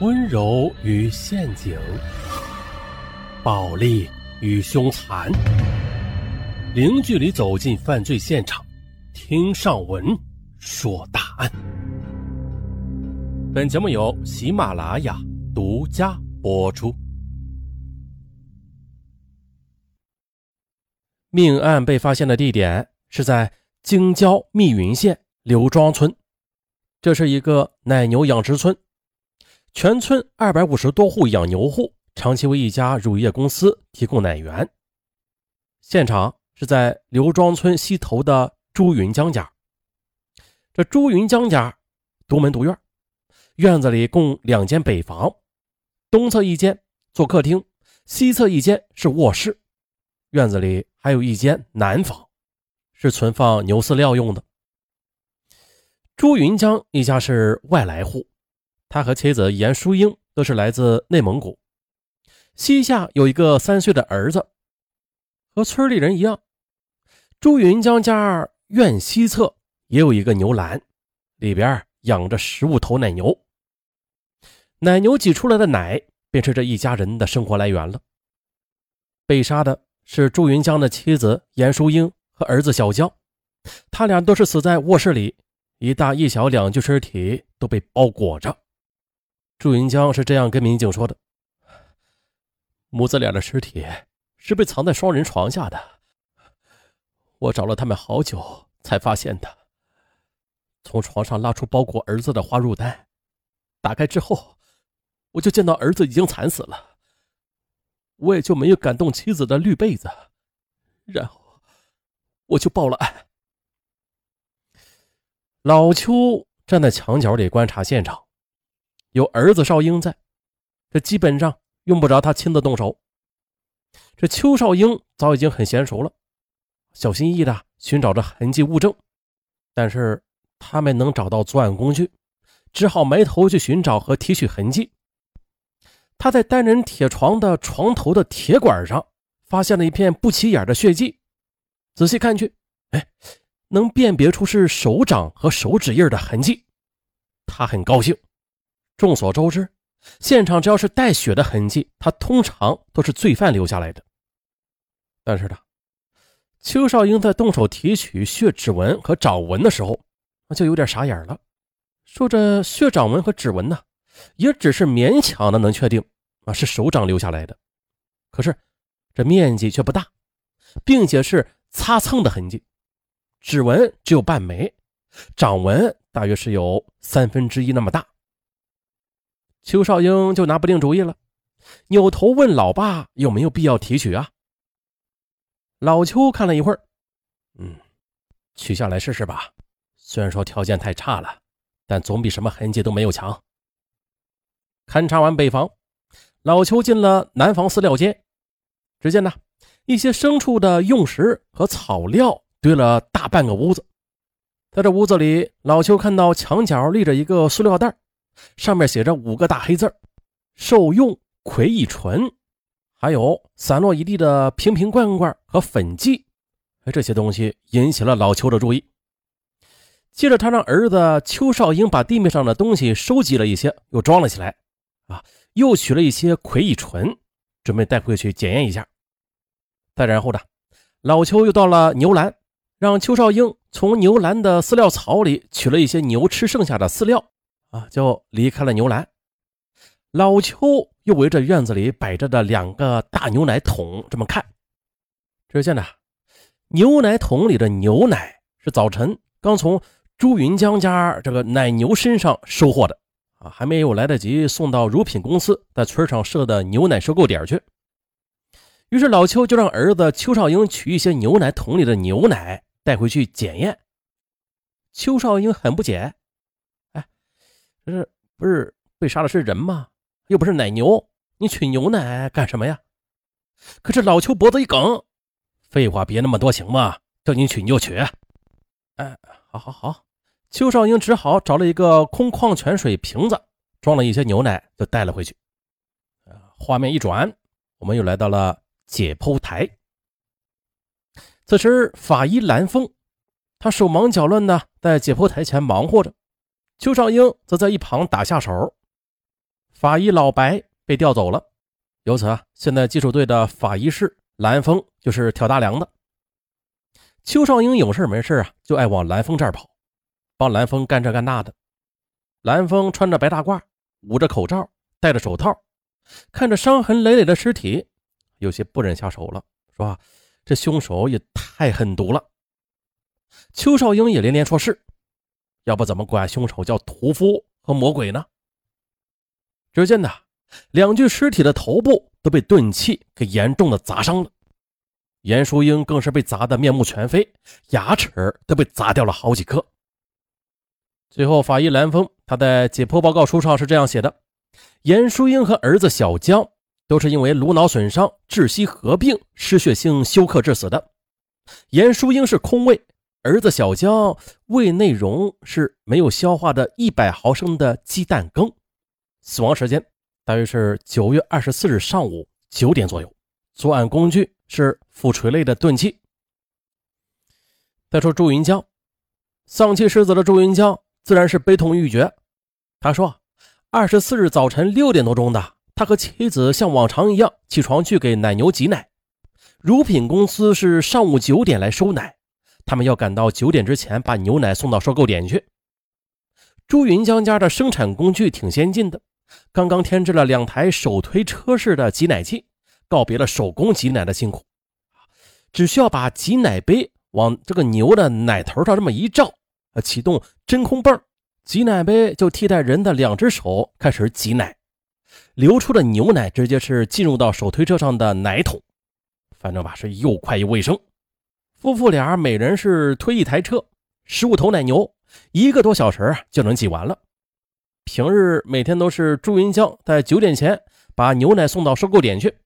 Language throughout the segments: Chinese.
温柔与陷阱，暴力与凶残，零距离走进犯罪现场，听上文说大案。本节目由喜马拉雅独家播出。命案被发现的地点是在京郊密云县刘庄村，这是一个奶牛养殖村。全村二百五十多户养牛户长期为一家乳业公司提供奶源。现场是在刘庄村西头的朱云江家。这朱云江家独门独院，院子里共两间北房，东侧一间做客厅，西侧一间是卧室。院子里还有一间南房，是存放牛饲料用的。朱云江一家是外来户。他和妻子严淑英都是来自内蒙古，膝下有一个三岁的儿子。和村里人一样，朱云江家院西侧也有一个牛栏，里边养着十五头奶牛。奶牛挤出来的奶便是这一家人的生活来源了。被杀的是朱云江的妻子严淑英和儿子小江，他俩都是死在卧室里，一大一小两具尸体都被包裹着。祝云江是这样跟民警说的：“母子俩的尸体是被藏在双人床下的，我找了他们好久才发现的。从床上拉出包裹儿子的花褥单，打开之后，我就见到儿子已经惨死了。我也就没有敢动妻子的绿被子，然后我就报了案。”老邱站在墙角里观察现场。有儿子少英在，这基本上用不着他亲自动手。这邱少英早已经很娴熟了，小心翼翼的寻找着痕迹物证，但是他没能找到作案工具，只好埋头去寻找和提取痕迹。他在单人铁床的床头的铁管上发现了一片不起眼的血迹，仔细看去，哎，能辨别出是手掌和手指印的痕迹。他很高兴。众所周知，现场只要是带血的痕迹，它通常都是罪犯留下来的。但是呢，邱少英在动手提取血指纹和掌纹的时候，就有点傻眼了。说这血掌纹和指纹呢，也只是勉强的能确定啊是手掌留下来的，可是这面积却不大，并且是擦蹭的痕迹。指纹只有半枚，掌纹大约是有三分之一那么大。邱少英就拿不定主意了，扭头问老爸有没有必要提取啊？老邱看了一会儿，嗯，取下来试试吧。虽然说条件太差了，但总比什么痕迹都没有强。勘察完北房，老邱进了南房饲料间，只见呢一些牲畜的用食和草料堆了大半个屋子。在这屋子里，老邱看到墙角立着一个塑料袋。上面写着五个大黑字受用葵乙醇”，还有散落一地的瓶瓶罐罐和粉剂。哎，这些东西引起了老邱的注意。接着，他让儿子邱少英把地面上的东西收集了一些，又装了起来。啊，又取了一些葵乙醇，准备带回去检验一下。再然后呢，老邱又到了牛栏，让邱少英从牛栏的饲料槽里取了一些牛吃剩下的饲料。啊，就离开了牛栏。老邱又围着院子里摆着的两个大牛奶桶这么看。只见呢，牛奶桶里的牛奶是早晨刚从朱云江家这个奶牛身上收获的啊，还没有来得及送到乳品公司在村上设的牛奶收购点去。于是老邱就让儿子邱少英取一些牛奶桶里的牛奶带回去检验。邱少英很不解。这是不是被杀的是人吗？又不是奶牛，你取牛奶干什么呀？可是老邱脖子一梗，废话别那么多行吗？叫你取你就取。哎，好好好，邱少英只好找了一个空矿泉水瓶子，装了一些牛奶，就带了回去。画面一转，我们又来到了解剖台。此时，法医蓝峰，他手忙脚乱的在解剖台前忙活着。邱少英则在一旁打下手。法医老白被调走了。由此啊，现在技术队的法医室蓝峰就是挑大梁的。邱少英有事没事啊，就爱往蓝峰这儿跑，帮蓝峰干这干那的。蓝峰穿着白大褂，捂着口罩，戴着手套，看着伤痕累累的尸体，有些不忍下手了，说：“这凶手也太狠毒了。”邱少英也连连说是，要不怎么管凶手叫屠夫和魔鬼呢？只见呐，两具尸体的头部都被钝器给严重的砸伤了，严淑英更是被砸得面目全非，牙齿都被砸掉了好几颗。最后，法医蓝峰他在解剖报告书上是这样写的：严淑英和儿子小江都是因为颅脑损伤、窒息合并失血性休克致死的。严淑英是空位。儿子小江胃内容是没有消化的一百毫升的鸡蛋羹，死亡时间大约是九月二十四日上午九点左右。作案工具是斧锤类的钝器。再说朱云江，丧妻失子的朱云江自然是悲痛欲绝。他说，二十四日早晨六点多钟的，他和妻子像往常一样起床去给奶牛挤奶，乳品公司是上午九点来收奶。他们要赶到九点之前把牛奶送到收购点去。朱云江家的生产工具挺先进的，刚刚添置了两台手推车式的挤奶器，告别了手工挤奶的辛苦。只需要把挤奶杯往这个牛的奶头上这么一照，呃，启动真空泵，挤奶杯就替代人的两只手开始挤奶，流出的牛奶直接是进入到手推车上的奶桶，反正吧是又快又卫生。夫妇俩每人是推一台车，十五头奶牛，一个多小时就能挤完了。平日每天都是朱云江在九点前把牛奶送到收购点去，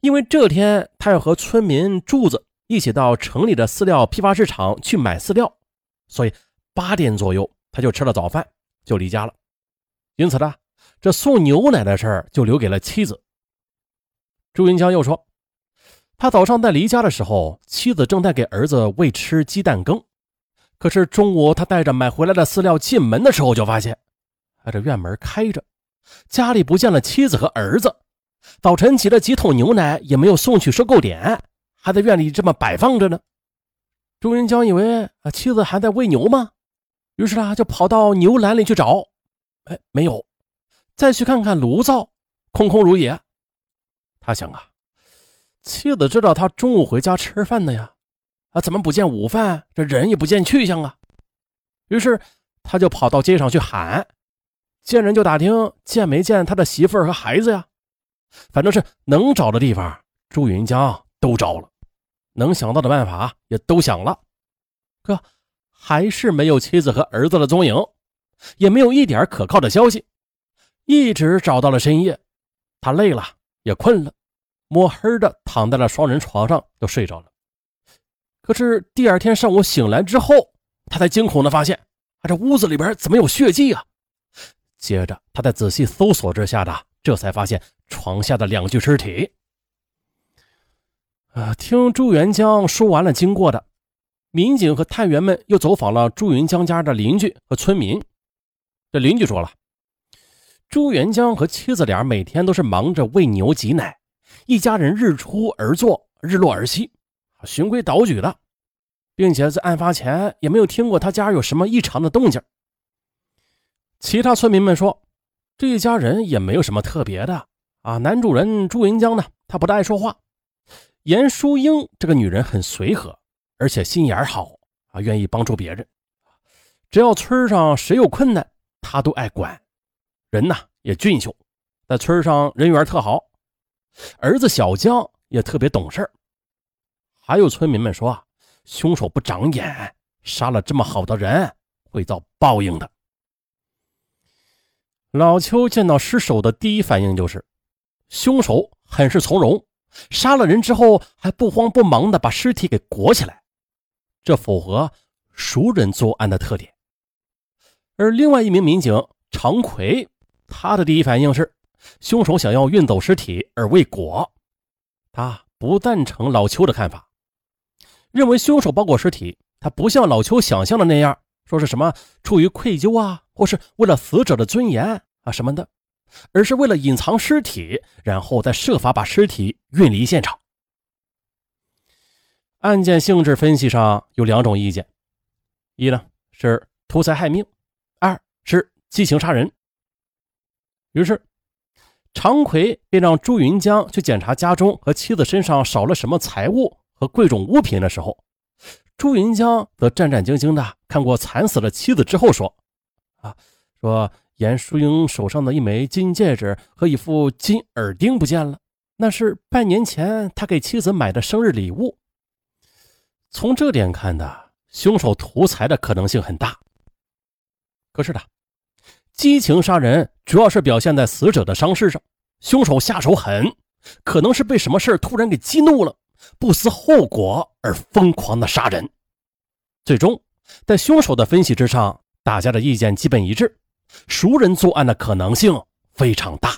因为这天他要和村民柱子一起到城里的饲料批发市场去买饲料，所以八点左右他就吃了早饭就离家了。因此呢，这送牛奶的事儿就留给了妻子。朱云江又说。他早上在离家的时候，妻子正在给儿子喂吃鸡蛋羹。可是中午他带着买回来的饲料进门的时候，就发现，啊，这院门开着，家里不见了妻子和儿子。早晨挤了几桶牛奶也没有送去收购点，还在院里这么摆放着呢。朱云江以为啊妻子还在喂牛吗？于是他就跑到牛栏里去找，哎，没有。再去看看炉灶，空空如也。他想啊。妻子知道他中午回家吃饭的呀，啊，怎么不见午饭？这人也不见去向啊。于是他就跑到街上去喊，见人就打听见没见他的媳妇儿和孩子呀。反正是能找的地方，朱云江都找了，能想到的办法也都想了，可还是没有妻子和儿子的踪影，也没有一点可靠的消息。一直找到了深夜，他累了，也困了。摸黑的躺在了双人床上，就睡着了。可是第二天上午醒来之后，他才惊恐的发现，啊，这屋子里边怎么有血迹啊？接着他在仔细搜索之下的，这才发现床下的两具尸体。啊，听朱元江说完了经过的，民警和探员们又走访了朱元江家的邻居和村民。这邻居说了，朱元江和妻子俩每天都是忙着喂牛挤奶。一家人日出而作，日落而息，循规蹈矩的，并且在案发前也没有听过他家有什么异常的动静。其他村民们说，这一家人也没有什么特别的啊。男主人朱云江呢，他不大爱说话。严淑英这个女人很随和，而且心眼好啊，愿意帮助别人。只要村上谁有困难，他都爱管。人呢也俊秀，在村上人缘特好。儿子小江也特别懂事还有村民们说，凶手不长眼，杀了这么好的人会遭报应的。老邱见到尸首的第一反应就是，凶手很是从容，杀了人之后还不慌不忙的把尸体给裹起来，这符合熟人作案的特点。而另外一名民警常奎，他的第一反应是。凶手想要运走尸体而未果，他不赞成老邱的看法，认为凶手包裹尸体，他不像老邱想象的那样，说是什么出于愧疚啊，或是为了死者的尊严啊什么的，而是为了隐藏尸体，然后再设法把尸体运离现场。案件性质分析上有两种意见：一呢是图财害命，二是激情杀人。于是，常奎便让朱云江去检查家中和妻子身上少了什么财物和贵重物品的时候，朱云江则战战兢兢的看过惨死了妻子之后说：“啊，说严淑英手上的一枚金戒指和一副金耳钉不见了，那是半年前他给妻子买的生日礼物。”从这点看的，凶手图财的可能性很大。可是的，激情杀人主要是表现在死者的伤势上，凶手下手狠，可能是被什么事突然给激怒了，不思后果而疯狂的杀人。最终，在凶手的分析之上，大家的意见基本一致，熟人作案的可能性非常大。